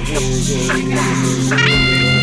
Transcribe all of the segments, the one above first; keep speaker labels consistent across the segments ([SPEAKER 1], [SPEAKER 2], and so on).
[SPEAKER 1] yeah, yeah, yeah.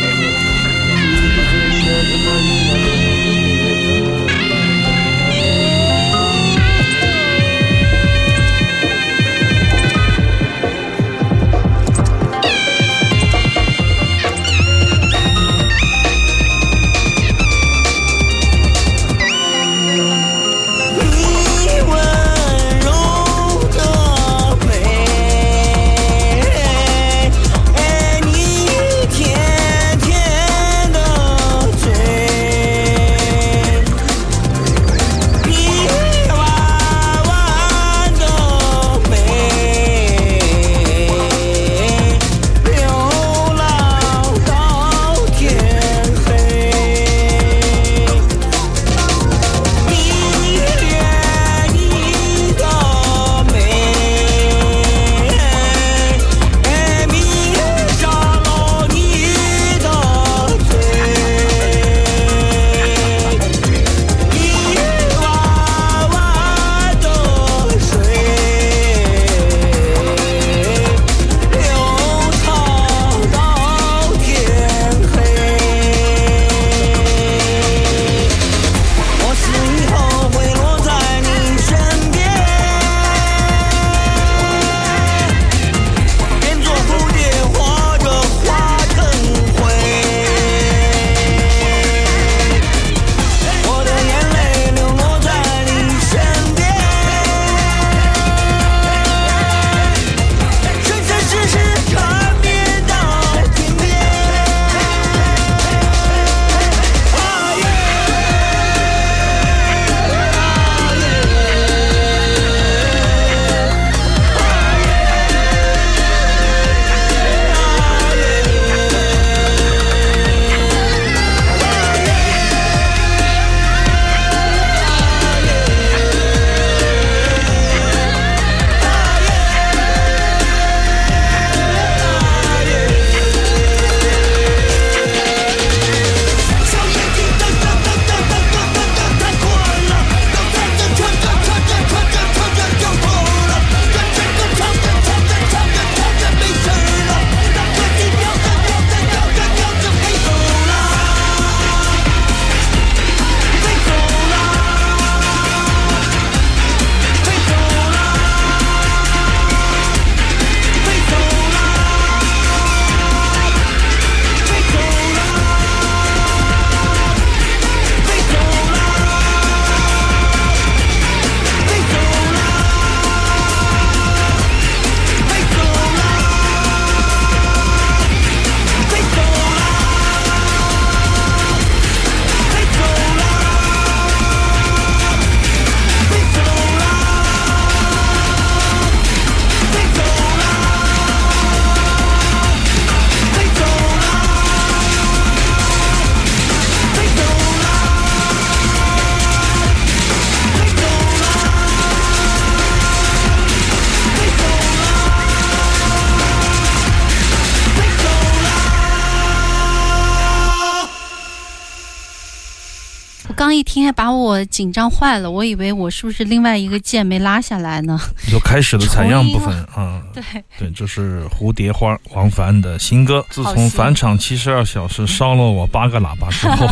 [SPEAKER 1] 一听还把我紧张坏了，我以为我是不是另外一个键没拉下来呢？
[SPEAKER 2] 就开始的 采样部分 啊，
[SPEAKER 1] 对
[SPEAKER 2] 对，这是蝴蝶花王凡的新歌。自从返场七十二小时烧了我八个喇叭之后，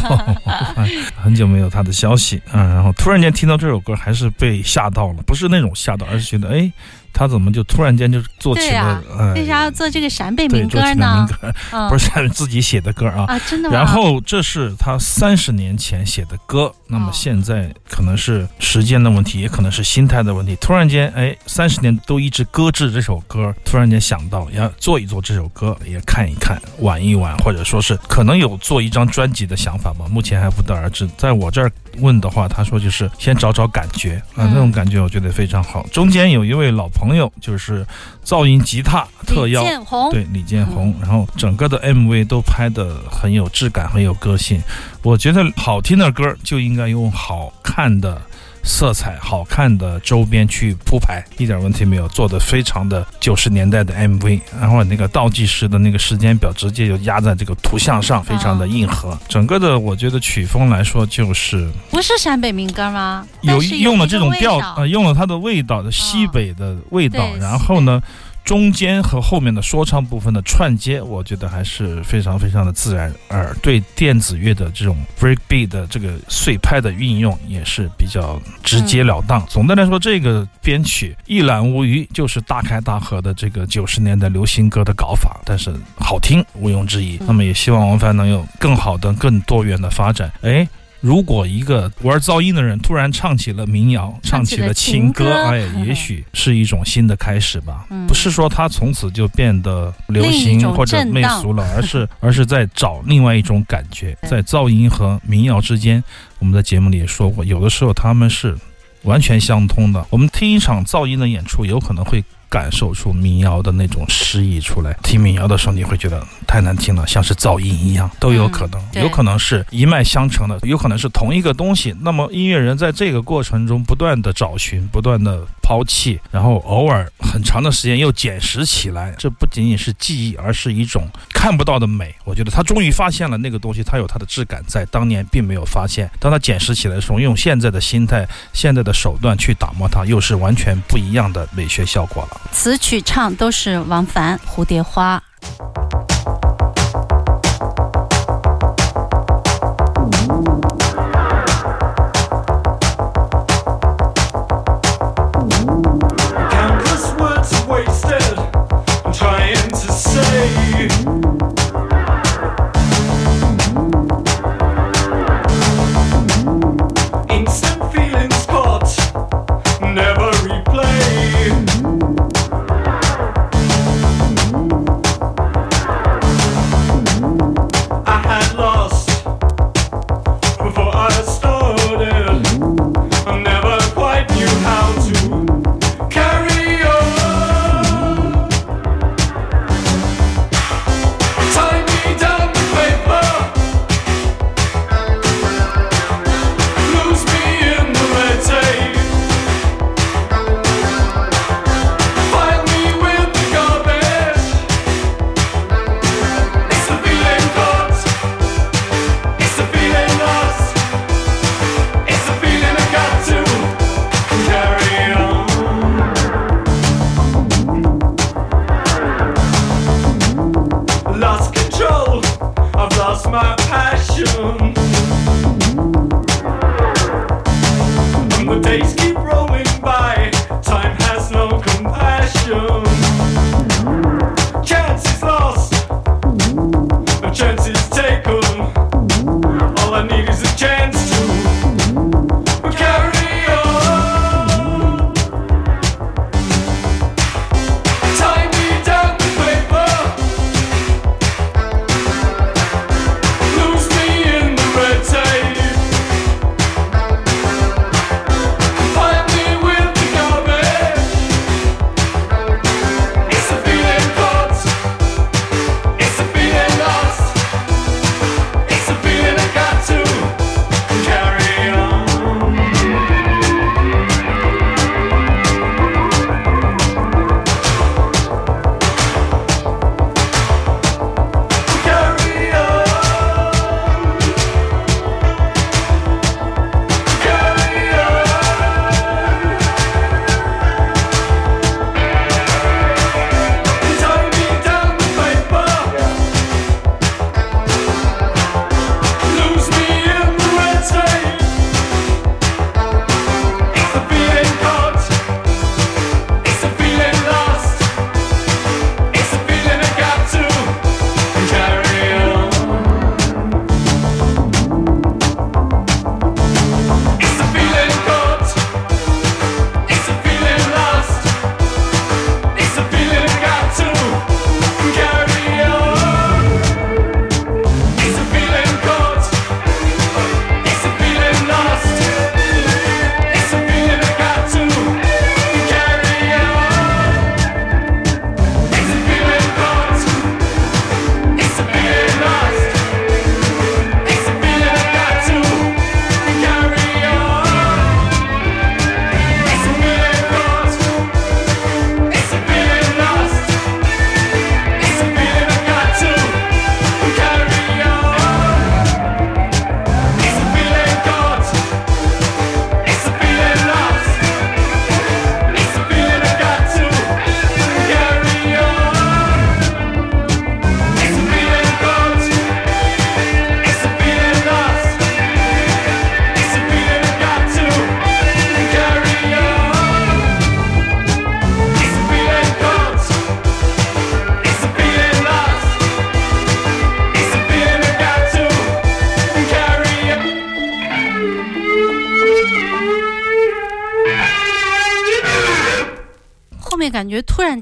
[SPEAKER 2] 很久没有他的消息啊，然后突然间听到这首歌，还是被吓到了，不是那种吓到，而是觉得哎。他怎么就突然间就做起了？
[SPEAKER 1] 为啥要做这个陕北民
[SPEAKER 2] 歌
[SPEAKER 1] 呢？
[SPEAKER 2] 不是自己写的歌啊！
[SPEAKER 1] 啊，真的吗？
[SPEAKER 2] 然后这是他三十年前写的歌，那么现在可能是时间的问题，也可能是心态的问题。突然间，哎，三十年都一直搁置这首歌，突然间想到要做一做这首歌，也看一看，玩一玩，或者说是可能有做一张专辑的想法吧。目前还不得而知。在我这儿问的话，他说就是先找找感觉啊，那种感觉我觉得非常好。中间有一位老。朋友就是噪音吉他特邀，对李建宏，然后整个的 MV 都拍的很有质感，很有个性。我觉得好听的歌就应该用好看的。色彩好看的周边去铺排，一点问题没有，做的非常的九十年代的 MV，然后那个倒计时的那个时间表直接就压在这个图像上，非常的硬核。整个的我觉得曲风来说就是
[SPEAKER 1] 不是陕北民歌吗？
[SPEAKER 2] 有用了
[SPEAKER 1] 这
[SPEAKER 2] 种调，呃，用了它的味道的西北的味道，然后呢。中间和后面的说唱部分的串接，我觉得还是非常非常的自然，而对电子乐的这种 breakbeat 的这个碎拍的运用也是比较直截了当。总的来说，这个编曲一览无余，就是大开大合的这个九十年代流行歌的搞法，但是好听毋庸置疑。那么也希望王凡能有更好的、更多元的发展。哎。如果一个玩噪音的人突然唱起了民谣，唱起了情歌，哎，也许是一种新的开始吧。不是说他从此就变得流行或者媚俗了，而是 而是在找另外一种感觉，在噪音和民谣之间。我们在节目里也说过，有的时候他们是完全相通的。我们听一场噪音的演出，有可能会。感受出民谣的那种诗意出来。听民谣的时候，你会觉得太难听了，像是噪音一样，都有可能。有可能是一脉相承的，有可能是同一个东西。那么音乐人在这个过程中不断的找寻，不断的抛弃，然后偶尔很长的时间又捡拾起来。这不仅仅是记忆，而是一种看不到的美。我觉得他终于发现了那个东西，它有它的质感，在当年并没有发现。当他捡拾起来的时候，用现在的心态、现在的手段去打磨它，又是完全不一样的美学效果了。
[SPEAKER 3] 词曲唱都是王凡，《蝴蝶花》。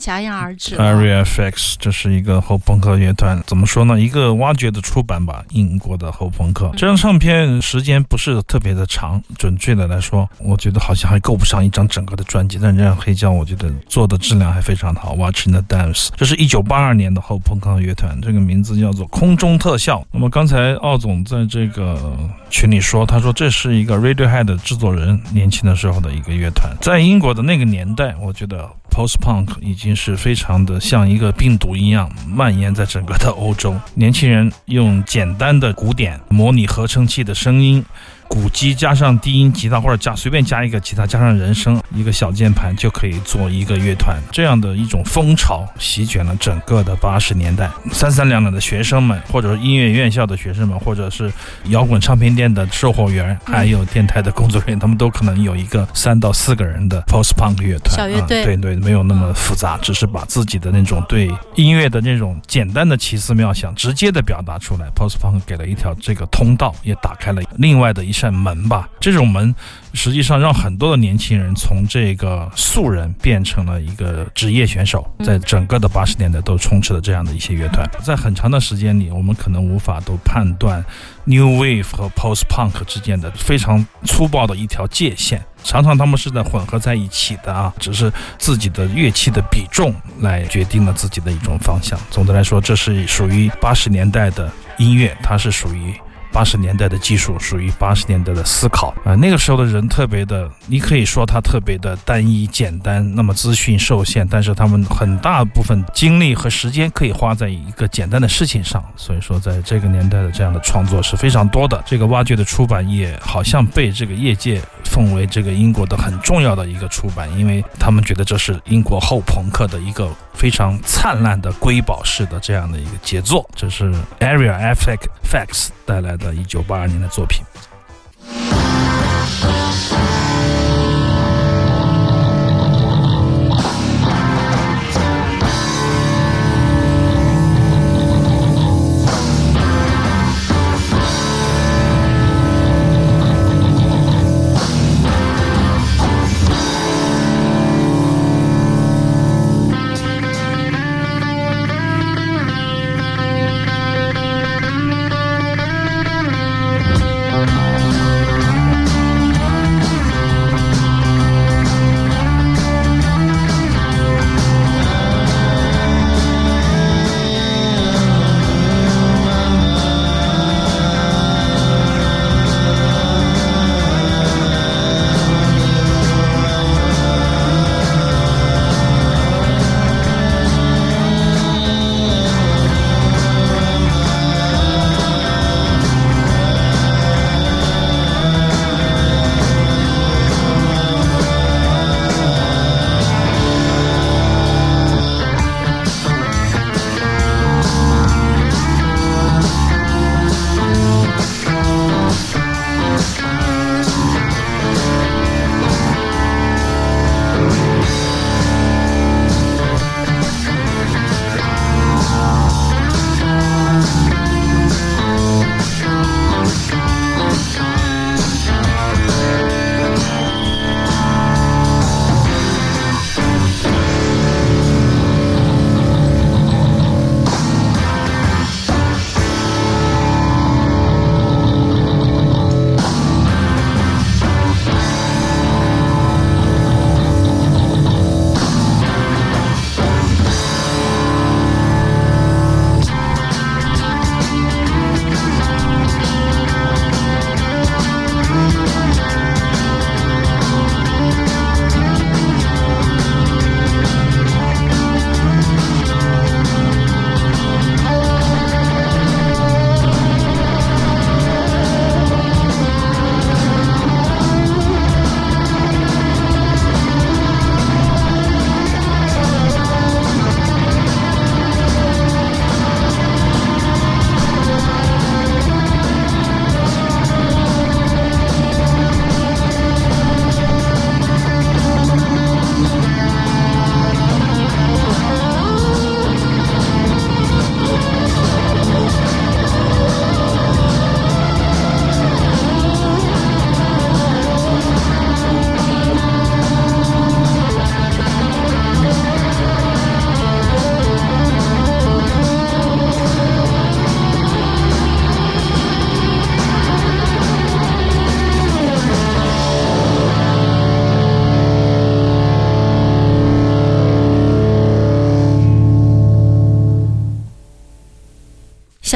[SPEAKER 1] 戛然而止。
[SPEAKER 2] Area FX 这是一个后朋克乐团，怎么说呢？一个挖掘的出版吧，英国的后朋克。这张唱片时间不是特别的长，准确的来说，我觉得好像还够不上一张整个的专辑。但这张黑胶，我觉得做的质量还非常好。Watching the Dance，这是一九八二年的后朋克乐团，这个名字叫做空中特效。那么刚才奥总在这个群里说，他说这是一个 Radiohead 的制作人年轻的时候的一个乐团，在英国的那个年代，我觉得 post punk 已经是非常的像一个病毒一样蔓延在整个的欧洲。年轻人用简单的鼓点模拟合成器的声音。鼓机加上低音吉他，或者加随便加一个吉他，加上人声，一个小键盘就可以做一个乐团。这样的一种风潮席卷了整个的八十年代。三三两两的学生们，或者是音乐院校的学生们，或者是摇滚唱片店的售货员，还有电台的工作人员，他们都可能有一个三到四个人的 post punk 乐团。
[SPEAKER 1] 小乐队
[SPEAKER 2] 啊，对对，没有那么复杂，只是把自己的那种对音乐的那种简单的奇思妙想直接的表达出来。post punk 给了一条这个通道，也打开了另外的一扇门吧。这种门实际上让很多的年轻人从这个素人变成了一个职业选手，在整个的八十年代都充斥了这样的一些乐团。在很长的时间里，我们可能无法都判断 new wave 和 post punk 之间的非常粗暴的一条界限。常常他们是在混合在一起的啊，只是自己的乐器的比重来决定了自己的一种方向。总的来说，这是属于八十年代的音乐，它是属于。八十年代的技术属于八十年代的思考啊、那个时候的人特别的，你可以说他特别的单一简单，那么资讯受限，但是他们很大部分精力和时间可以花在一个简单的事情上，所以说在这个年代的这样的创作是非常多的。这个挖掘的出版业好像被这个业界奉为这个英国的很重要的一个出版，因为他们觉得这是英国后朋克的一个非常灿烂的瑰宝式的这样的一个杰作。这是 Area Effect Facts 带来的1982年的作品。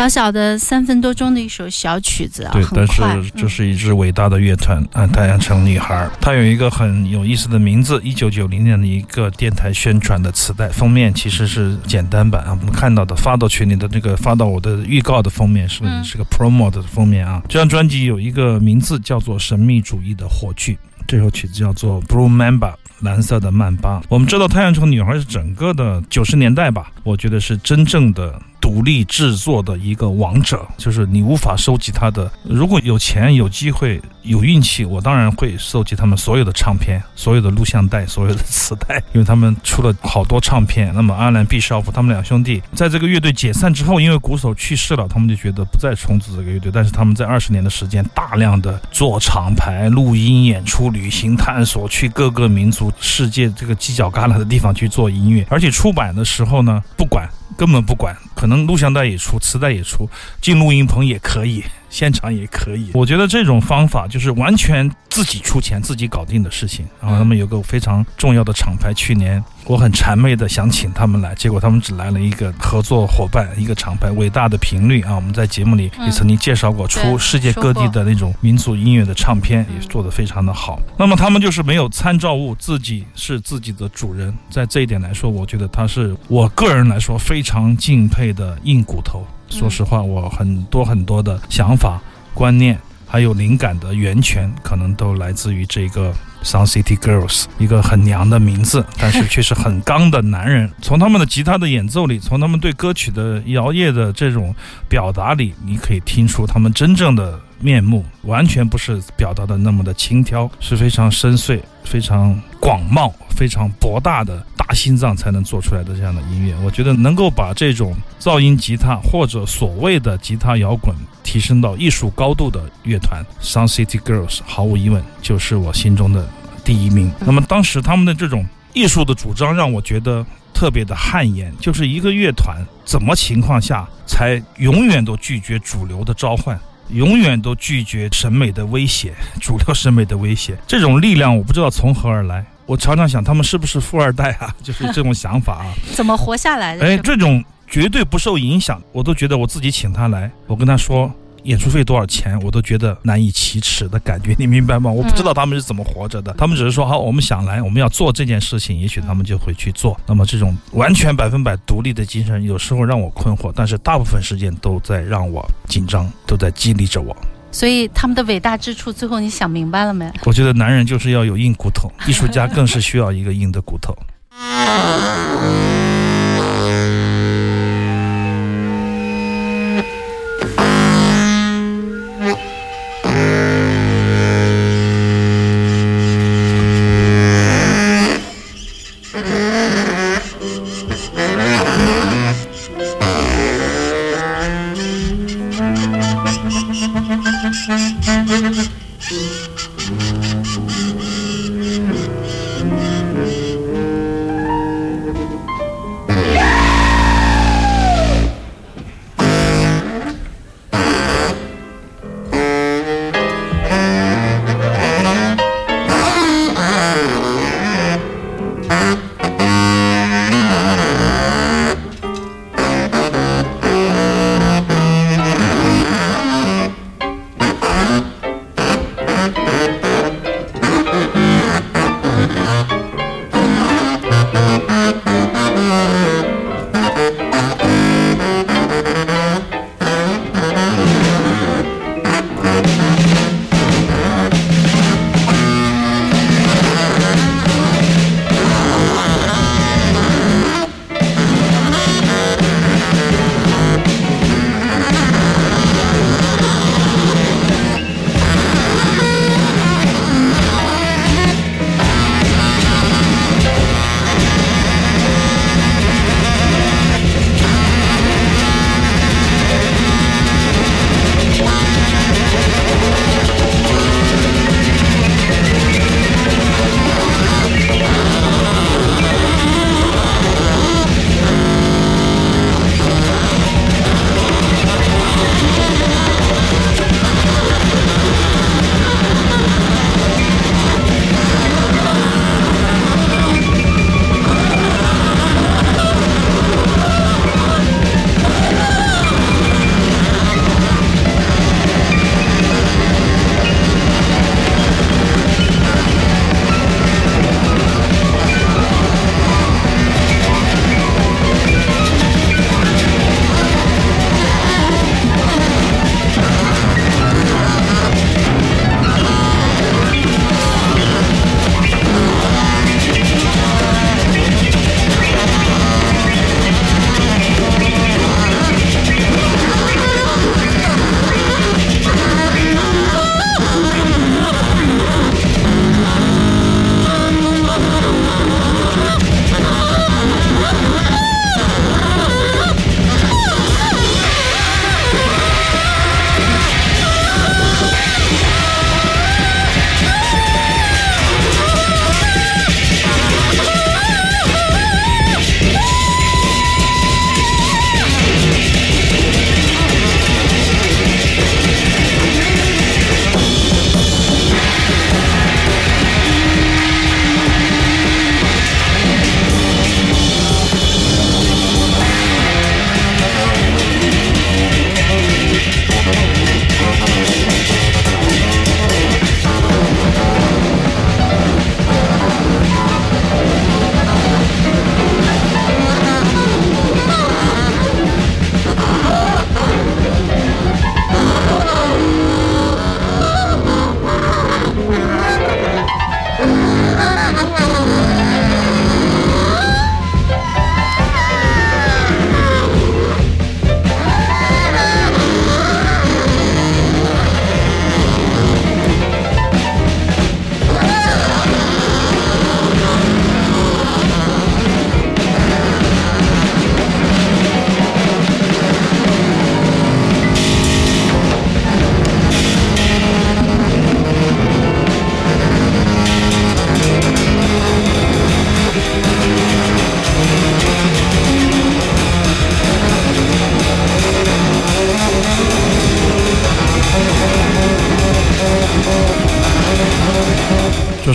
[SPEAKER 1] 小小的三分多钟的一首小曲子啊，
[SPEAKER 2] 对，但是。这是一支伟大的乐团啊，太阳城女孩儿。它有一个很有意思的名字，一九九零年的一个电台宣传的磁带封面其实是简单版啊，我们看到的发到群里的这个发到我的预告的封面是
[SPEAKER 1] 嗯
[SPEAKER 2] 是个 promo 的封面啊。这张专辑有一个名字叫做《神秘主义的火炬》，这首曲子叫做《Blue Mamba》。蓝色的曼巴，我们知道太阳城女孩是整个的九十年代吧，我觉得是真正的独立制作的一个王者，就是你无法收集他的。如果有钱、有机会、有运气，我当然会收集他们所有的唱片、所有的录像带、所有的磁带，因为他们出了好多唱片。那么阿兰·毕绍夫他们两兄弟在这个乐队解散之后，因为鼓手去世了，他们就觉得不再重组这个乐队。但是他们在二十年的时间，大量的做厂牌、录音、演出、旅行、探索，去各个民族世界这个犄角旮旯的地方去做音乐，而且出版的时候呢，不管。根本不管，可能能录像带也出，磁带也出，进录音棚也可以，现场也可以。我觉得这种方法就是完全自己出钱、自己搞定的事情。然后他们有个非常重要的厂牌，去年我很谄媚的想请他们来，结果他们只来了一个合作伙伴，一个厂牌，伟大的频率啊！我们在节目里也曾经介绍过，出世界各地的那种民族音乐的唱片，也做得非常的好。那么他们就是没有参照物，自己是自己的主人，在这一点来说，我觉得他是我个人来说非常敬佩的硬骨头。说实话，我很多很多的想法、观念还有灵感的源泉，可能都来自于这个 Sun City Girls，一个很娘的名字，但是却是很刚的男人。从他们的吉他的演奏里，从他们对歌曲的摇曳的这种表达里，你可以听出他们真正的面目，完全不是表达的那么的轻佻，是非常深邃、非常广袤、非常博大的大心脏才能做出来的这样的音乐。我觉得能够把这种噪音吉他或者所谓的吉他摇滚提升到艺术高度的乐团，Sun City Girls，毫无疑问就是我心中的第一名。那么当时他们的这种艺术的主张让我觉得。特别的汗颜，就是一个乐团怎么情况下才永远都拒绝主流的召唤，永远都拒绝审美的威胁，主流审美的威胁。这种力量我不知道从何而来。我常常想，他们是不是富二代啊？就是这种想法啊。
[SPEAKER 1] 怎么活下来的？
[SPEAKER 2] 哎，这种绝对不受影响，我都觉得我自己请他来，我跟他说。演出费多少钱，我都觉得难以启齿的感觉，你明白吗？我不知道他们是怎么活着的，他们只是说好，我们想来，我们要做这件事情，也许他们就会去做。那么这种完全百分百独立的精神，有时候让我困惑，但是大部分时间都在让我紧张，都在激励着我。
[SPEAKER 1] 所以他们的伟大之处，最后你想明白了没？
[SPEAKER 2] 我觉得男人就是要有硬骨头，艺术家更是需要一个硬的骨头。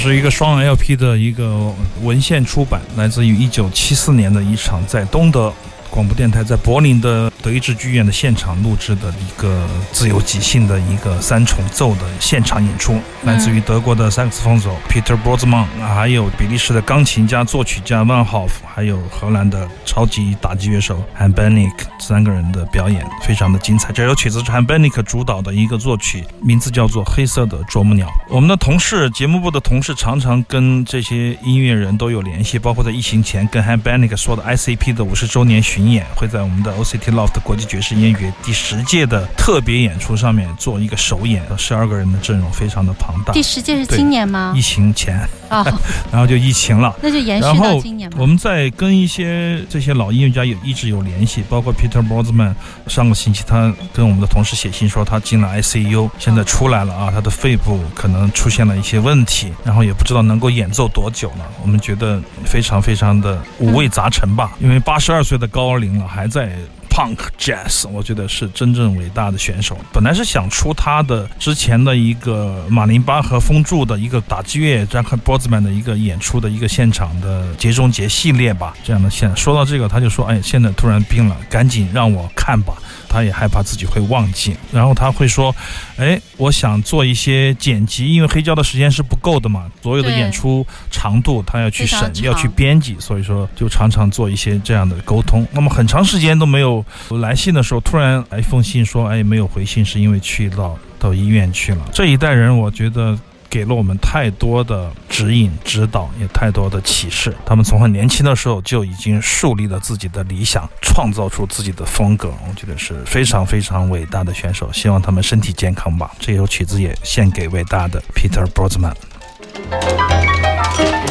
[SPEAKER 2] 是一个双 LP 的一个文献出版，来自于一九七四年的一场在东德。广播电台在柏林的德意志剧院的现场录制的一个自由即兴的一个三重奏的现场演出，来自于德国的萨克斯风手 Peter b o z m a n 还有比利时的钢琴家、作曲家 Van Hof，还有荷兰的超级打击乐手 Han Benick 三个人的表演非常的精彩。这首曲子是 Han Benick 主导的一个作曲，名字叫做《黑色的啄木鸟》。我们的同事，节目部的同事常常跟这些音乐人都有联系，包括在疫情前跟 Han Benick 说的 ICP 的五十周年巡。演会在我们的 OCT Loft 国际爵士音乐第十届的特别演出上面做一个首演，十二个人的阵容非常的庞大。
[SPEAKER 1] 第十届是今年吗？
[SPEAKER 2] 疫情前
[SPEAKER 1] 啊，
[SPEAKER 2] 然后就疫情了，
[SPEAKER 1] 那就延续到今年。
[SPEAKER 2] 我们在跟一些这些老音乐家有一直有联系，包括 Peter b o z m a n 上个星期他跟我们的同事写信说他进了 ICU，现在出来了啊，他的肺部可能出现了一些问题，然后也不知道能够演奏多久了。我们觉得非常非常的五味杂陈吧，因为八十二岁的高。龄了还在 punk jazz，我觉得是真正伟大的选手。本来是想出他的之前的一个马林巴和风柱的一个打击乐，Jack b o z m a n 的一个演出的一个现场的节中节系列吧，这样的现。说到这个，他就说：“哎，现在突然病了，赶紧让我看吧。”他也害怕自己会忘记，然后他会说：“哎，我想做一些剪辑，因为黑胶的时间是不够的嘛，所有的演出长度他要去审，要去编辑，所以说就常常做一些这样的沟通。那么很长时间都没有来信的时候，突然来一封信说：哎，没有回信，是因为去到到医院去了。这一代人，我觉得。”给了我们太多的指引、指导，也太多的启示。他们从很年轻的时候就已经树立了自己的理想，创造出自己的风格。我觉得是非常非常伟大的选手。希望他们身体健康吧。这首曲子也献给伟大的 Peter b o z m a
[SPEAKER 1] n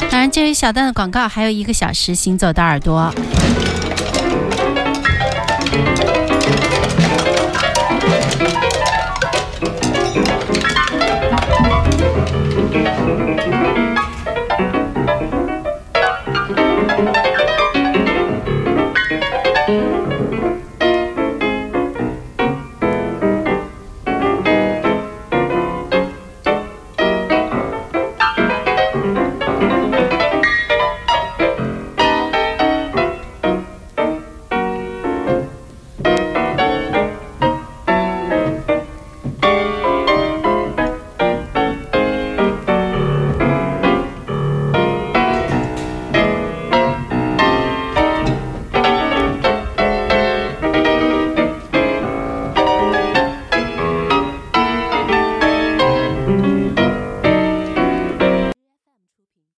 [SPEAKER 1] 当然，这一小段的广告还有一个小时，行走的耳朵。